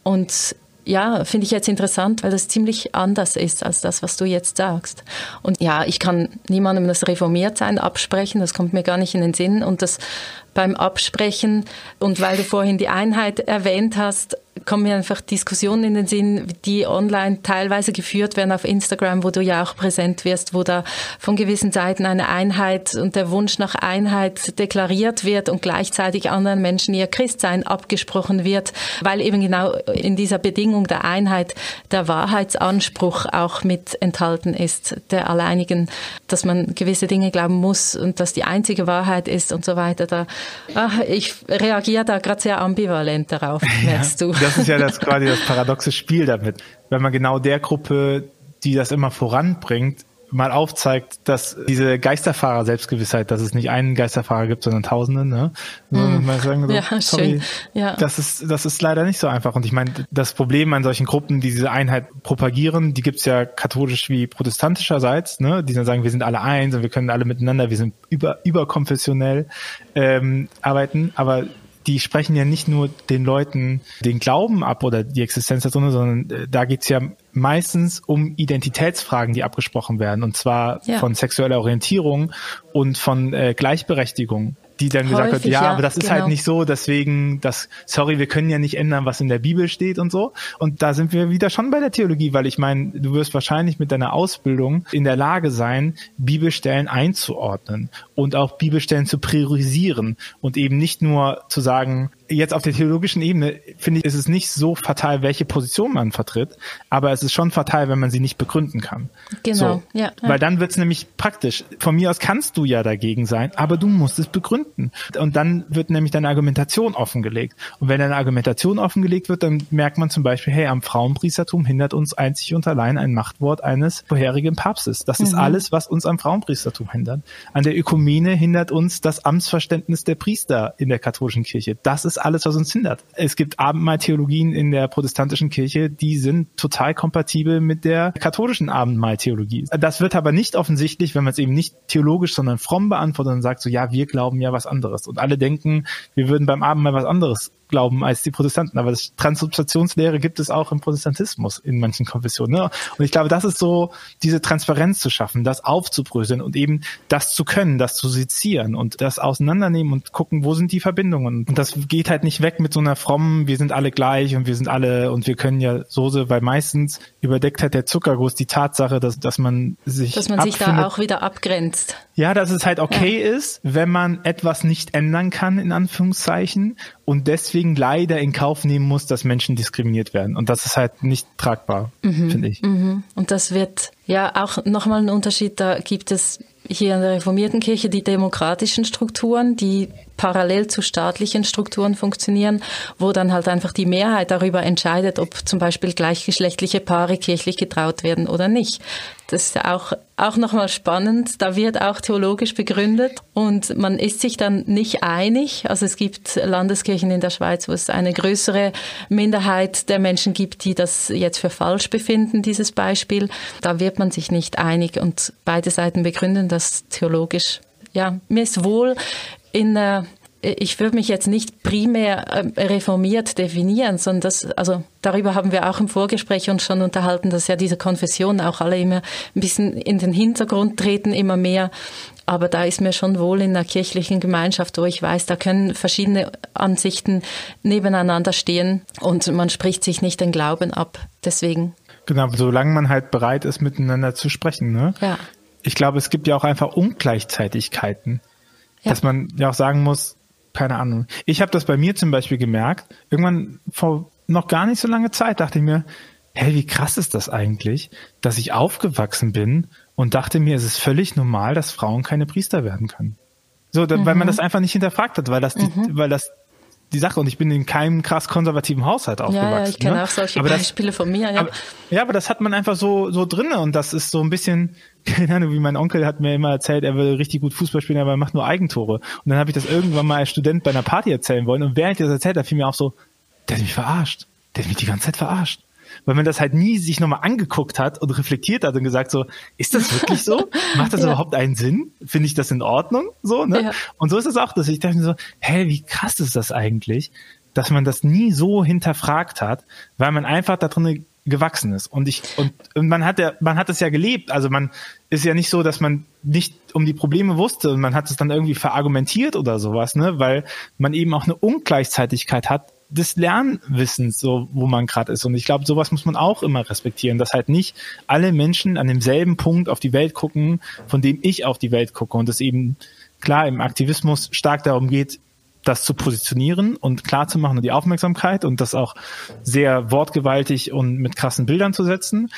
und ja, finde ich jetzt interessant, weil das ziemlich anders ist als das, was du jetzt sagst. Und ja, ich kann niemandem das Reformiertsein absprechen, das kommt mir gar nicht in den Sinn. Und das beim Absprechen, und weil du vorhin die Einheit erwähnt hast, kommen mir einfach Diskussionen in den Sinn, die online teilweise geführt werden auf Instagram, wo du ja auch präsent wirst, wo da von gewissen Seiten eine Einheit und der Wunsch nach Einheit deklariert wird und gleichzeitig anderen Menschen ihr Christsein abgesprochen wird, weil eben genau in dieser Bedingung der Einheit der Wahrheitsanspruch auch mit enthalten ist, der alleinigen, dass man gewisse Dinge glauben muss und dass die einzige Wahrheit ist und so weiter. Da, ach, ich reagiere da gerade sehr ambivalent darauf, merkst ja. du das ist ja das quasi das paradoxe Spiel damit. Wenn man genau der Gruppe, die das immer voranbringt, mal aufzeigt, dass diese Geisterfahrer Selbstgewissheit, dass es nicht einen Geisterfahrer gibt, sondern Tausende, ne? Mm. Sagen, so, ja, sorry, schön. Ja. Das ist, das ist leider nicht so einfach. Und ich meine, das Problem an solchen Gruppen, die diese Einheit propagieren, die gibt's ja katholisch wie protestantischerseits, ne? Die dann sagen, wir sind alle eins und wir können alle miteinander, wir sind über, überkonfessionell ähm, arbeiten, aber die sprechen ja nicht nur den Leuten den Glauben ab oder die Existenz der Sonne, sondern äh, da geht's ja meistens um Identitätsfragen, die abgesprochen werden, und zwar ja. von sexueller Orientierung und von äh, Gleichberechtigung die dann gesagt Häufig, hat, ja, ja, aber das ist halt genau. halt nicht so, deswegen, das, sorry, wir können ja nicht ändern, was in der Bibel steht und so. Und da sind wir wieder schon bei der Theologie, weil ich meine, du wirst wahrscheinlich mit deiner Ausbildung in der Lage sein, Bibelstellen einzuordnen und auch Bibelstellen zu priorisieren und eben nicht nur zu sagen, jetzt auf der theologischen Ebene finde ich, ist es nicht so fatal, welche Position man vertritt, aber es ist schon fatal, wenn man sie nicht begründen kann. Genau, so, ja. Weil dann wird es nämlich praktisch. Von mir aus kannst du ja dagegen sein, aber du musst es begründen. Und dann wird nämlich deine Argumentation offengelegt. Und wenn deine Argumentation offengelegt wird, dann merkt man zum Beispiel, hey, am Frauenpriestertum hindert uns einzig und allein ein Machtwort eines vorherigen Papstes. Das mhm. ist alles, was uns am Frauenpriestertum hindert. An der Ökumene hindert uns das Amtsverständnis der Priester in der katholischen Kirche. Das ist alles, was uns hindert. Es gibt Abendmahltheologien in der protestantischen Kirche, die sind total kompatibel mit der katholischen Abendmahltheologie. Das wird aber nicht offensichtlich, wenn man es eben nicht theologisch, sondern fromm beantwortet und sagt so, ja, wir glauben ja was anderes. Und alle denken, wir würden beim Abendmahl was anderes glauben als die Protestanten. Aber das Transubstationslehre gibt es auch im Protestantismus in manchen Konfessionen. Ne? Und ich glaube, das ist so, diese Transparenz zu schaffen, das aufzubröseln und eben das zu können, das zu sezieren und das auseinandernehmen und gucken, wo sind die Verbindungen. Und das geht halt nicht weg mit so einer frommen, wir sind alle gleich und wir sind alle und wir können ja Soße, weil meistens überdeckt halt der Zuckerguss die Tatsache, dass, dass man sich Dass man sich da auch wieder abgrenzt. Ja, dass es halt okay ja. ist, wenn man etwas nicht ändern kann, in Anführungszeichen, und deswegen leider in Kauf nehmen muss, dass Menschen diskriminiert werden. Und das ist halt nicht tragbar, mhm. finde ich. Mhm. Und das wird ja auch nochmal ein Unterschied. Da gibt es hier in der reformierten Kirche die demokratischen Strukturen, die parallel zu staatlichen Strukturen funktionieren, wo dann halt einfach die Mehrheit darüber entscheidet, ob zum Beispiel gleichgeschlechtliche Paare kirchlich getraut werden oder nicht. Das ist ja auch, auch nochmal spannend. Da wird auch theologisch begründet und man ist sich dann nicht einig. Also es gibt Landeskirchen in der Schweiz, wo es eine größere Minderheit der Menschen gibt, die das jetzt für falsch befinden, dieses Beispiel. Da wird man sich nicht einig und beide Seiten begründen das theologisch. Ja, mir ist wohl in der ich würde mich jetzt nicht primär ähm, reformiert definieren, sondern das, also darüber haben wir auch im Vorgespräch uns schon unterhalten, dass ja diese Konfessionen auch alle immer ein bisschen in den Hintergrund treten, immer mehr. Aber da ist mir schon wohl in der kirchlichen Gemeinschaft, wo ich weiß, da können verschiedene Ansichten nebeneinander stehen und man spricht sich nicht den Glauben ab. Deswegen. Genau, solange man halt bereit ist, miteinander zu sprechen. Ne? Ja. Ich glaube, es gibt ja auch einfach Ungleichzeitigkeiten. Ja. Dass man ja auch sagen muss, keine Ahnung. Ich habe das bei mir zum Beispiel gemerkt. Irgendwann vor noch gar nicht so lange Zeit dachte ich mir, hey, wie krass ist das eigentlich, dass ich aufgewachsen bin und dachte mir, es ist völlig normal, dass Frauen keine Priester werden können. So, mhm. weil man mhm. das einfach nicht hinterfragt hat, weil das, die, mhm. weil das die Sache und ich bin in keinem krass konservativen Haushalt aufgewachsen. Ja, ja ich kenne ne? auch solche aber Beispiele das, von mir. Ja. Aber, ja, aber das hat man einfach so so drinne und das ist so ein bisschen, keine Ahnung, wie mein Onkel hat mir immer erzählt, er will richtig gut Fußball spielen, aber er macht nur Eigentore. Und dann habe ich das irgendwann mal als Student bei einer Party erzählen wollen und während ich das erzählt, da fiel mir auch so, der hat mich verarscht. Der hat mich die ganze Zeit verarscht weil man das halt nie sich nochmal angeguckt hat und reflektiert hat und gesagt so, ist das wirklich so? Macht das ja. überhaupt einen Sinn? Finde ich das in Ordnung? So, ne? Ja. Und so ist es auch, dass ich dachte mir so, hä, wie krass ist das eigentlich, dass man das nie so hinterfragt hat, weil man einfach da drin gewachsen ist. Und ich, und, und man hat ja, man hat es ja gelebt. Also man ist ja nicht so, dass man nicht um die Probleme wusste und man hat es dann irgendwie verargumentiert oder sowas, ne, weil man eben auch eine Ungleichzeitigkeit hat des Lernwissens, so wo man gerade ist. Und ich glaube, sowas muss man auch immer respektieren, dass halt nicht alle Menschen an demselben Punkt auf die Welt gucken, von dem ich auf die Welt gucke. Und es eben klar im Aktivismus stark darum geht, das zu positionieren und klar zu machen und die Aufmerksamkeit und das auch sehr wortgewaltig und mit krassen Bildern zu setzen.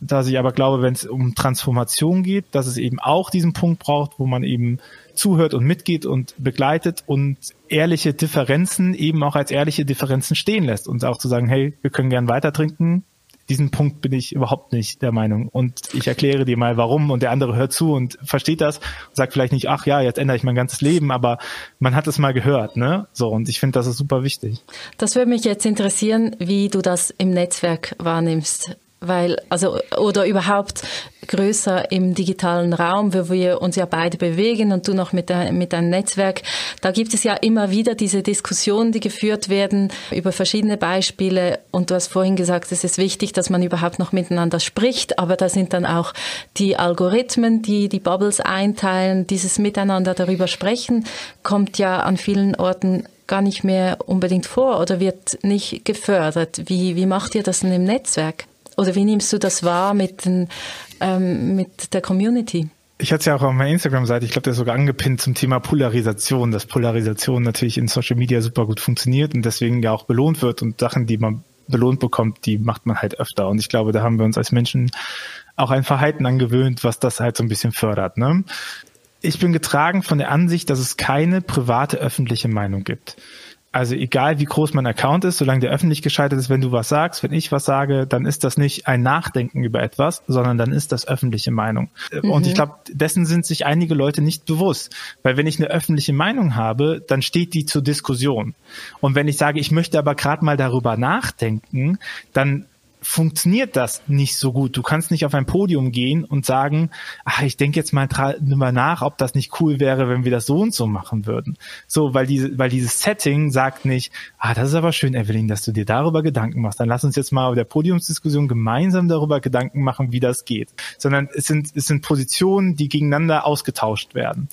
Dass ich aber glaube, wenn es um Transformation geht, dass es eben auch diesen Punkt braucht, wo man eben zuhört und mitgeht und begleitet und ehrliche Differenzen eben auch als ehrliche Differenzen stehen lässt und auch zu sagen, hey, wir können gern weiter trinken. Diesen Punkt bin ich überhaupt nicht der Meinung. Und ich erkläre dir mal warum und der andere hört zu und versteht das und sagt vielleicht nicht, ach ja, jetzt ändere ich mein ganzes Leben, aber man hat es mal gehört, ne? So, und ich finde, das ist super wichtig. Das würde mich jetzt interessieren, wie du das im Netzwerk wahrnimmst weil also oder überhaupt größer im digitalen Raum, wo wir uns ja beide bewegen und du noch mit, der, mit deinem Netzwerk, da gibt es ja immer wieder diese Diskussionen, die geführt werden über verschiedene Beispiele und du hast vorhin gesagt, es ist wichtig, dass man überhaupt noch miteinander spricht, aber da sind dann auch die Algorithmen, die die Bubbles einteilen, dieses Miteinander darüber sprechen, kommt ja an vielen Orten gar nicht mehr unbedingt vor oder wird nicht gefördert. Wie, wie macht ihr das denn im Netzwerk? Oder wie nimmst du das wahr mit, den, ähm, mit der Community? Ich hatte es ja auch auf meiner Instagram-Seite, ich glaube, der ist sogar angepinnt zum Thema Polarisation, dass Polarisation natürlich in Social Media super gut funktioniert und deswegen ja auch belohnt wird und Sachen, die man belohnt bekommt, die macht man halt öfter. Und ich glaube, da haben wir uns als Menschen auch ein Verhalten angewöhnt, was das halt so ein bisschen fördert. Ne? Ich bin getragen von der Ansicht, dass es keine private öffentliche Meinung gibt. Also egal wie groß mein Account ist, solange der öffentlich geschaltet ist, wenn du was sagst, wenn ich was sage, dann ist das nicht ein Nachdenken über etwas, sondern dann ist das öffentliche Meinung. Mhm. Und ich glaube, dessen sind sich einige Leute nicht bewusst. Weil wenn ich eine öffentliche Meinung habe, dann steht die zur Diskussion. Und wenn ich sage, ich möchte aber gerade mal darüber nachdenken, dann funktioniert das nicht so gut. Du kannst nicht auf ein Podium gehen und sagen, ach, ich denke jetzt mal drüber nach, ob das nicht cool wäre, wenn wir das so und so machen würden. So, weil diese, weil dieses Setting sagt nicht, ah, das ist aber schön, Evelyn, dass du dir darüber Gedanken machst. Dann lass uns jetzt mal auf der Podiumsdiskussion gemeinsam darüber Gedanken machen, wie das geht. Sondern es sind, es sind Positionen, die gegeneinander ausgetauscht werden.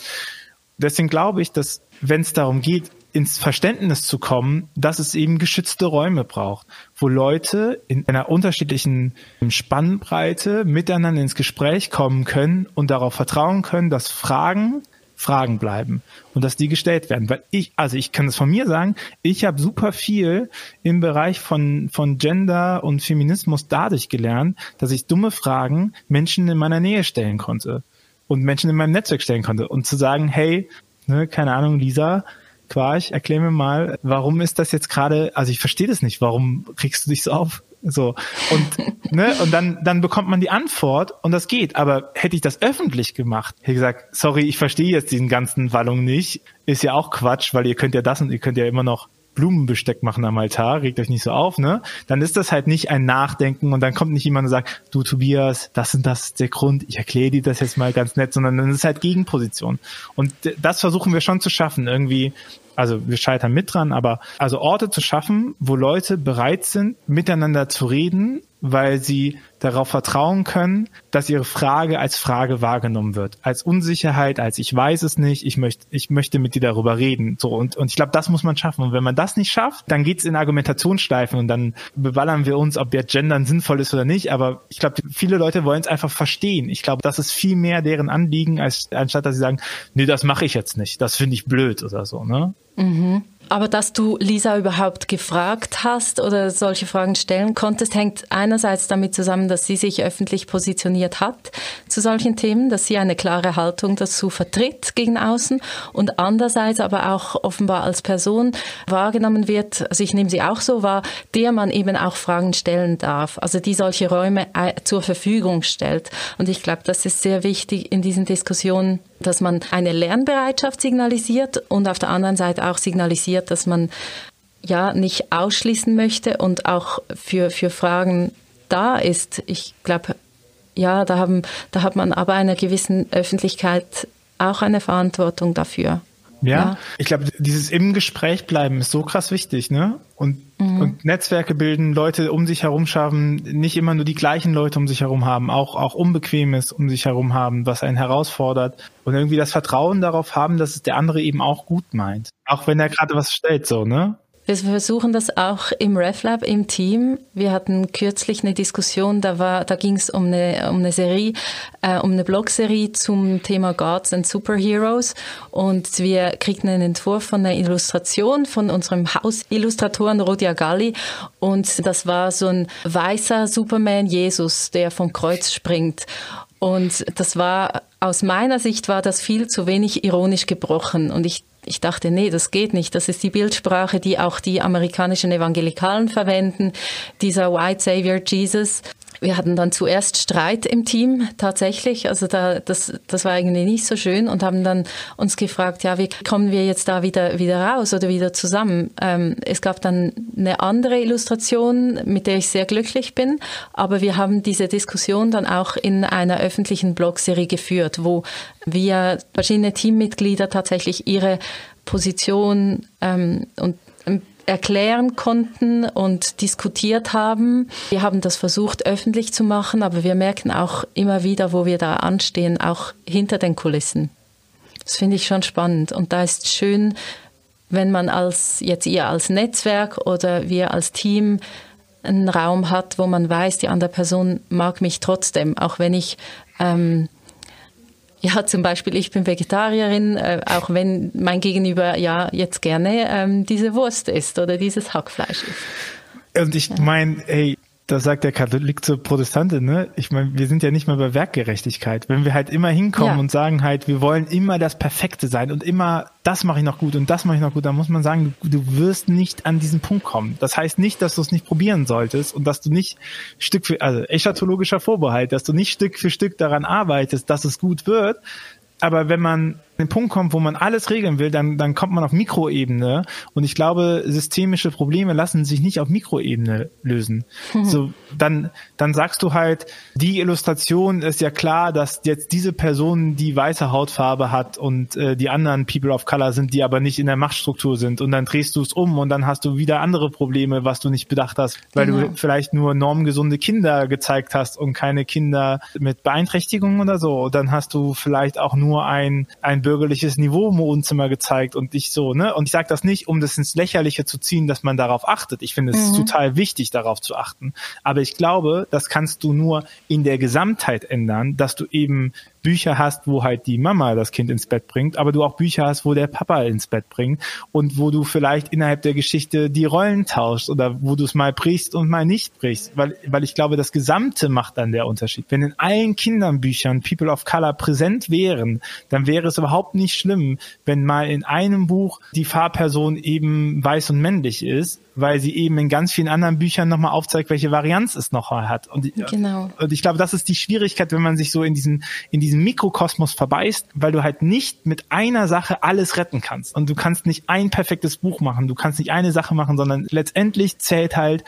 Deswegen glaube ich, dass wenn es darum geht, ins Verständnis zu kommen, dass es eben geschützte Räume braucht, wo Leute in einer unterschiedlichen Spannbreite miteinander ins Gespräch kommen können und darauf vertrauen können, dass Fragen Fragen bleiben und dass die gestellt werden. Weil ich, also ich kann das von mir sagen, ich habe super viel im Bereich von, von Gender und Feminismus dadurch gelernt, dass ich dumme Fragen Menschen in meiner Nähe stellen konnte und Menschen in meinem Netzwerk stellen konnte und zu sagen, hey, ne, keine Ahnung, Lisa, Quarch, erklär mir mal, warum ist das jetzt gerade, also ich verstehe das nicht, warum kriegst du dich so auf? So. Und, ne, und dann, dann bekommt man die Antwort und das geht. Aber hätte ich das öffentlich gemacht, hätte ich gesagt, sorry, ich verstehe jetzt diesen ganzen Wallung nicht, ist ja auch Quatsch, weil ihr könnt ja das und ihr könnt ja immer noch Blumenbesteck machen am Altar, regt euch nicht so auf, ne? Dann ist das halt nicht ein Nachdenken und dann kommt nicht jemand und sagt, du Tobias, das und das ist der Grund, ich erkläre dir das jetzt mal ganz nett, sondern dann ist halt Gegenposition. Und das versuchen wir schon zu schaffen, irgendwie also wir scheitern mit dran, aber also Orte zu schaffen, wo Leute bereit sind, miteinander zu reden, weil sie darauf vertrauen können, dass ihre Frage als Frage wahrgenommen wird, als Unsicherheit, als ich weiß es nicht, ich möchte, ich möchte mit dir darüber reden. So und, und ich glaube, das muss man schaffen. Und wenn man das nicht schafft, dann geht's in Argumentationsschleifen und dann bewallern wir uns, ob jetzt Gendern sinnvoll ist oder nicht. Aber ich glaube, viele Leute wollen es einfach verstehen. Ich glaube, das ist viel mehr deren Anliegen, als anstatt dass sie sagen, nee, das mache ich jetzt nicht, das finde ich blöd oder so. Ne? Mhm. Aber dass du Lisa überhaupt gefragt hast oder solche Fragen stellen konntest, hängt einerseits damit zusammen, dass sie sich öffentlich positioniert hat zu solchen Themen, dass sie eine klare Haltung dazu vertritt gegen außen und andererseits aber auch offenbar als Person wahrgenommen wird, also ich nehme sie auch so wahr, der man eben auch Fragen stellen darf, also die solche Räume äh, zur Verfügung stellt. Und ich glaube, das ist sehr wichtig in diesen Diskussionen, dass man eine Lernbereitschaft signalisiert und auf der anderen Seite auch signalisiert, dass man ja nicht ausschließen möchte und auch für, für Fragen da ist. Ich glaube, ja, da, haben, da hat man aber einer gewissen Öffentlichkeit auch eine Verantwortung dafür. Ja, ja. ich glaube, dieses im Gespräch bleiben ist so krass wichtig, ne? Und, mhm. und Netzwerke bilden, Leute um sich herum schaffen, nicht immer nur die gleichen Leute um sich herum haben, auch, auch Unbequemes um sich herum haben, was einen herausfordert. Und irgendwie das Vertrauen darauf haben, dass es der andere eben auch gut meint. Auch wenn er gerade was stellt, so, ne? Wir versuchen das auch im RefLab im Team. Wir hatten kürzlich eine Diskussion, da war, da ging es um eine, um eine Serie, äh, um eine Blogserie zum Thema Gods and Superheroes. Und wir kriegten einen Entwurf von einer Illustration von unserem Hausillustratoren Rodia Galli. Und das war so ein weißer Superman Jesus, der vom Kreuz springt. Und das war, aus meiner Sicht war das viel zu wenig ironisch gebrochen. Und ich ich dachte, nee, das geht nicht. Das ist die Bildsprache, die auch die amerikanischen Evangelikalen verwenden. Dieser White Savior Jesus. Wir hatten dann zuerst Streit im Team tatsächlich. Also da, das, das war irgendwie nicht so schön und haben dann uns gefragt, ja, wie kommen wir jetzt da wieder, wieder raus oder wieder zusammen? Ähm, es gab dann eine andere Illustration, mit der ich sehr glücklich bin. Aber wir haben diese Diskussion dann auch in einer öffentlichen Blogserie geführt, wo wir verschiedene Teammitglieder tatsächlich ihre Position ähm, und erklären konnten und diskutiert haben. Wir haben das versucht öffentlich zu machen, aber wir merken auch immer wieder, wo wir da anstehen, auch hinter den Kulissen. Das finde ich schon spannend und da ist schön, wenn man als jetzt ihr als Netzwerk oder wir als Team einen Raum hat, wo man weiß, die andere Person mag mich trotzdem, auch wenn ich ähm, ja, zum Beispiel, ich bin Vegetarierin, äh, auch wenn mein Gegenüber ja jetzt gerne ähm, diese Wurst isst oder dieses Hackfleisch isst. Und ich meine, ey, da sagt der Katholik zur Protestantin, ne? Ich meine, wir sind ja nicht mehr bei Werkgerechtigkeit. Wenn wir halt immer hinkommen ja. und sagen halt, wir wollen immer das Perfekte sein und immer das mache ich noch gut und das mache ich noch gut, dann muss man sagen, du, du wirst nicht an diesen Punkt kommen. Das heißt nicht, dass du es nicht probieren solltest und dass du nicht Stück für, also eschatologischer Vorbehalt, dass du nicht Stück für Stück daran arbeitest, dass es gut wird, aber wenn man den Punkt kommt, wo man alles regeln will, dann, dann kommt man auf Mikroebene. Und ich glaube, systemische Probleme lassen sich nicht auf Mikroebene lösen. Mhm. So, dann, dann sagst du halt, die Illustration ist ja klar, dass jetzt diese Person die weiße Hautfarbe hat und äh, die anderen People of Color sind, die aber nicht in der Machtstruktur sind. Und dann drehst du es um und dann hast du wieder andere Probleme, was du nicht bedacht hast, weil genau. du vielleicht nur normgesunde Kinder gezeigt hast und keine Kinder mit Beeinträchtigungen oder so. Und dann hast du vielleicht auch nur ein, ein bürgerliches Niveau im Wohnzimmer gezeigt und ich so, ne? Und ich sage das nicht, um das ins Lächerliche zu ziehen, dass man darauf achtet. Ich finde es mhm. total wichtig, darauf zu achten. Aber ich glaube, das kannst du nur in der Gesamtheit ändern, dass du eben Bücher hast, wo halt die Mama das Kind ins Bett bringt, aber du auch Bücher hast, wo der Papa ins Bett bringt und wo du vielleicht innerhalb der Geschichte die Rollen tauschst oder wo du es mal brichst und mal nicht brichst, weil, weil ich glaube, das Gesamte macht dann der Unterschied. Wenn in allen Kindernbüchern People of Color präsent wären, dann wäre es überhaupt nicht schlimm, wenn mal in einem Buch die Fahrperson eben weiß und männlich ist weil sie eben in ganz vielen anderen Büchern nochmal aufzeigt, welche Varianz es noch hat. Und, genau. und ich glaube, das ist die Schwierigkeit, wenn man sich so in diesen, in diesen Mikrokosmos verbeißt, weil du halt nicht mit einer Sache alles retten kannst. Und du kannst nicht ein perfektes Buch machen, du kannst nicht eine Sache machen, sondern letztendlich zählt halt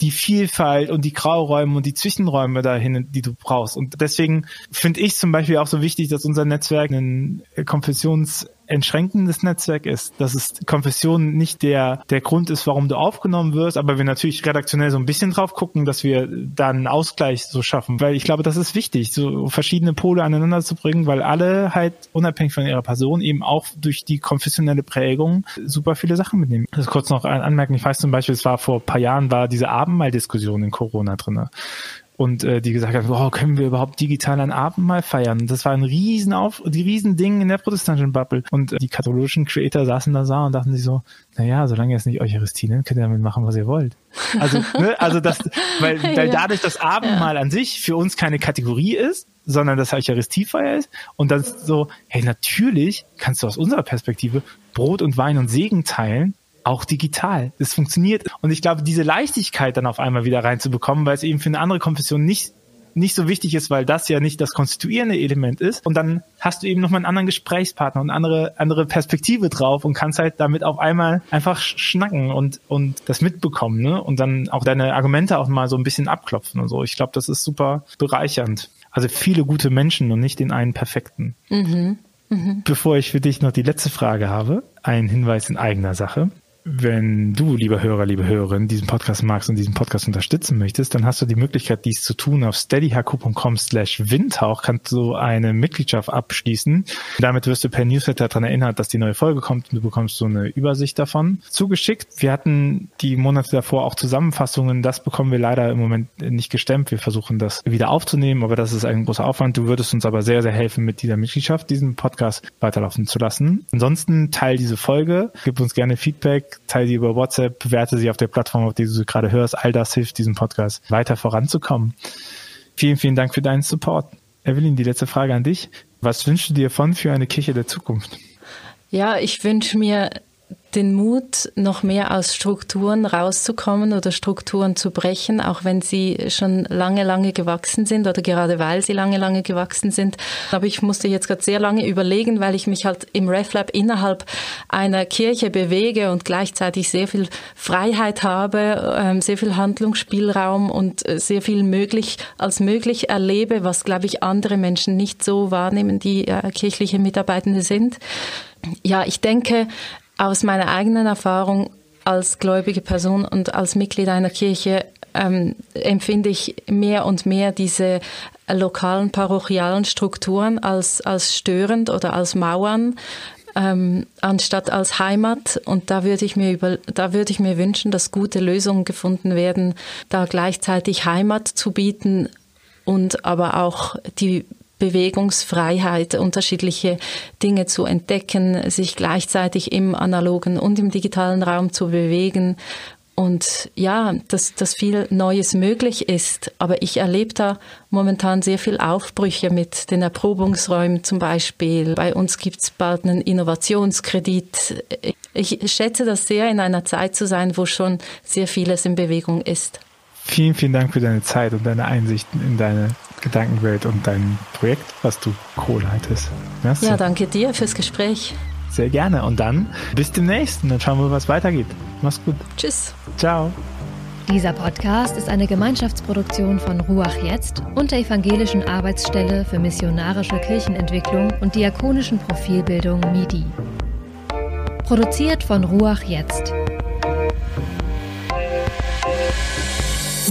die Vielfalt und die Grauräume und die Zwischenräume dahin, die du brauchst. Und deswegen finde ich zum Beispiel auch so wichtig, dass unser Netzwerk ein Konfessions entschränkendes Netzwerk ist, dass es Konfession nicht der, der Grund ist, warum du aufgenommen wirst, aber wir natürlich redaktionell so ein bisschen drauf gucken, dass wir dann einen Ausgleich so schaffen, weil ich glaube, das ist wichtig, so verschiedene Pole aneinander zu bringen, weil alle halt unabhängig von ihrer Person eben auch durch die konfessionelle Prägung super viele Sachen mitnehmen. Das kurz noch anmerken, ich weiß zum Beispiel, es war vor ein paar Jahren war diese Abendmahldiskussion in Corona drinne. Und äh, die gesagt haben, oh, können wir überhaupt digital ein Abendmahl feiern? Das war ein riesen Auf, die riesen Ding in der protestantischen Bubble. Und äh, die katholischen Creator saßen da und dachten sich so, naja, solange ihr es nicht Eucharistie nennt, könnt ihr damit machen, was ihr wollt. Also, ne, also das, weil, weil ja. dadurch das Abendmahl ja. an sich für uns keine Kategorie ist, sondern das Eucharistiefeier ist und dann so, hey, natürlich kannst du aus unserer Perspektive Brot und Wein und Segen teilen, auch digital. Das funktioniert. Und ich glaube, diese Leichtigkeit dann auf einmal wieder reinzubekommen, weil es eben für eine andere Konfession nicht nicht so wichtig ist, weil das ja nicht das konstituierende Element ist. Und dann hast du eben nochmal einen anderen Gesprächspartner und andere, andere Perspektive drauf und kannst halt damit auf einmal einfach schnacken und, und das mitbekommen, ne? Und dann auch deine Argumente auch mal so ein bisschen abklopfen und so. Ich glaube, das ist super bereichernd. Also viele gute Menschen und nicht den einen perfekten. Mhm. Mhm. Bevor ich für dich noch die letzte Frage habe, ein Hinweis in eigener Sache. Wenn du, lieber Hörer, liebe Hörerin, diesen Podcast magst und diesen Podcast unterstützen möchtest, dann hast du die Möglichkeit, dies zu tun. Auf steadyhq.com slash windhauch kannst du eine Mitgliedschaft abschließen. Damit wirst du per Newsletter daran erinnert, dass die neue Folge kommt und du bekommst so eine Übersicht davon zugeschickt. Wir hatten die Monate davor auch Zusammenfassungen. Das bekommen wir leider im Moment nicht gestemmt. Wir versuchen das wieder aufzunehmen, aber das ist ein großer Aufwand. Du würdest uns aber sehr, sehr helfen, mit dieser Mitgliedschaft diesen Podcast weiterlaufen zu lassen. Ansonsten teil diese Folge, gib uns gerne Feedback, teile sie über WhatsApp, bewerte sie auf der Plattform, auf der du sie gerade hörst. All das hilft diesem Podcast weiter voranzukommen. Vielen, vielen Dank für deinen Support. Evelyn, die letzte Frage an dich. Was wünschst du dir von für eine Kirche der Zukunft? Ja, ich wünsche mir den Mut, noch mehr aus Strukturen rauszukommen oder Strukturen zu brechen, auch wenn sie schon lange, lange gewachsen sind oder gerade weil sie lange, lange gewachsen sind. Aber ich musste jetzt gerade sehr lange überlegen, weil ich mich halt im RefLab innerhalb einer Kirche bewege und gleichzeitig sehr viel Freiheit habe, ähm, sehr viel Handlungsspielraum und äh, sehr viel möglich als möglich erlebe, was, glaube ich, andere Menschen nicht so wahrnehmen, die äh, kirchliche Mitarbeitende sind. Ja, ich denke, aus meiner eigenen Erfahrung als gläubige Person und als Mitglied einer Kirche ähm, empfinde ich mehr und mehr diese lokalen parochialen Strukturen als, als störend oder als Mauern, ähm, anstatt als Heimat. Und da würde ich mir über, da würde ich mir wünschen, dass gute Lösungen gefunden werden, da gleichzeitig Heimat zu bieten und aber auch die Bewegungsfreiheit, unterschiedliche Dinge zu entdecken, sich gleichzeitig im analogen und im digitalen Raum zu bewegen und ja, dass, dass viel Neues möglich ist. Aber ich erlebe da momentan sehr viel Aufbrüche mit den Erprobungsräumen zum Beispiel. Bei uns gibt es bald einen Innovationskredit. Ich schätze das sehr, in einer Zeit zu sein, wo schon sehr vieles in Bewegung ist. Vielen, vielen Dank für deine Zeit und deine Einsichten in deine Gedankenwelt und dein Projekt, was du co-leitest. Merci. Ja, danke dir fürs Gespräch. Sehr gerne. Und dann bis demnächst. Und dann schauen wir, was weitergeht. Mach's gut. Tschüss. Ciao. Dieser Podcast ist eine Gemeinschaftsproduktion von Ruach Jetzt und der Evangelischen Arbeitsstelle für missionarische Kirchenentwicklung und diakonischen Profilbildung MIDI. Produziert von Ruach Jetzt.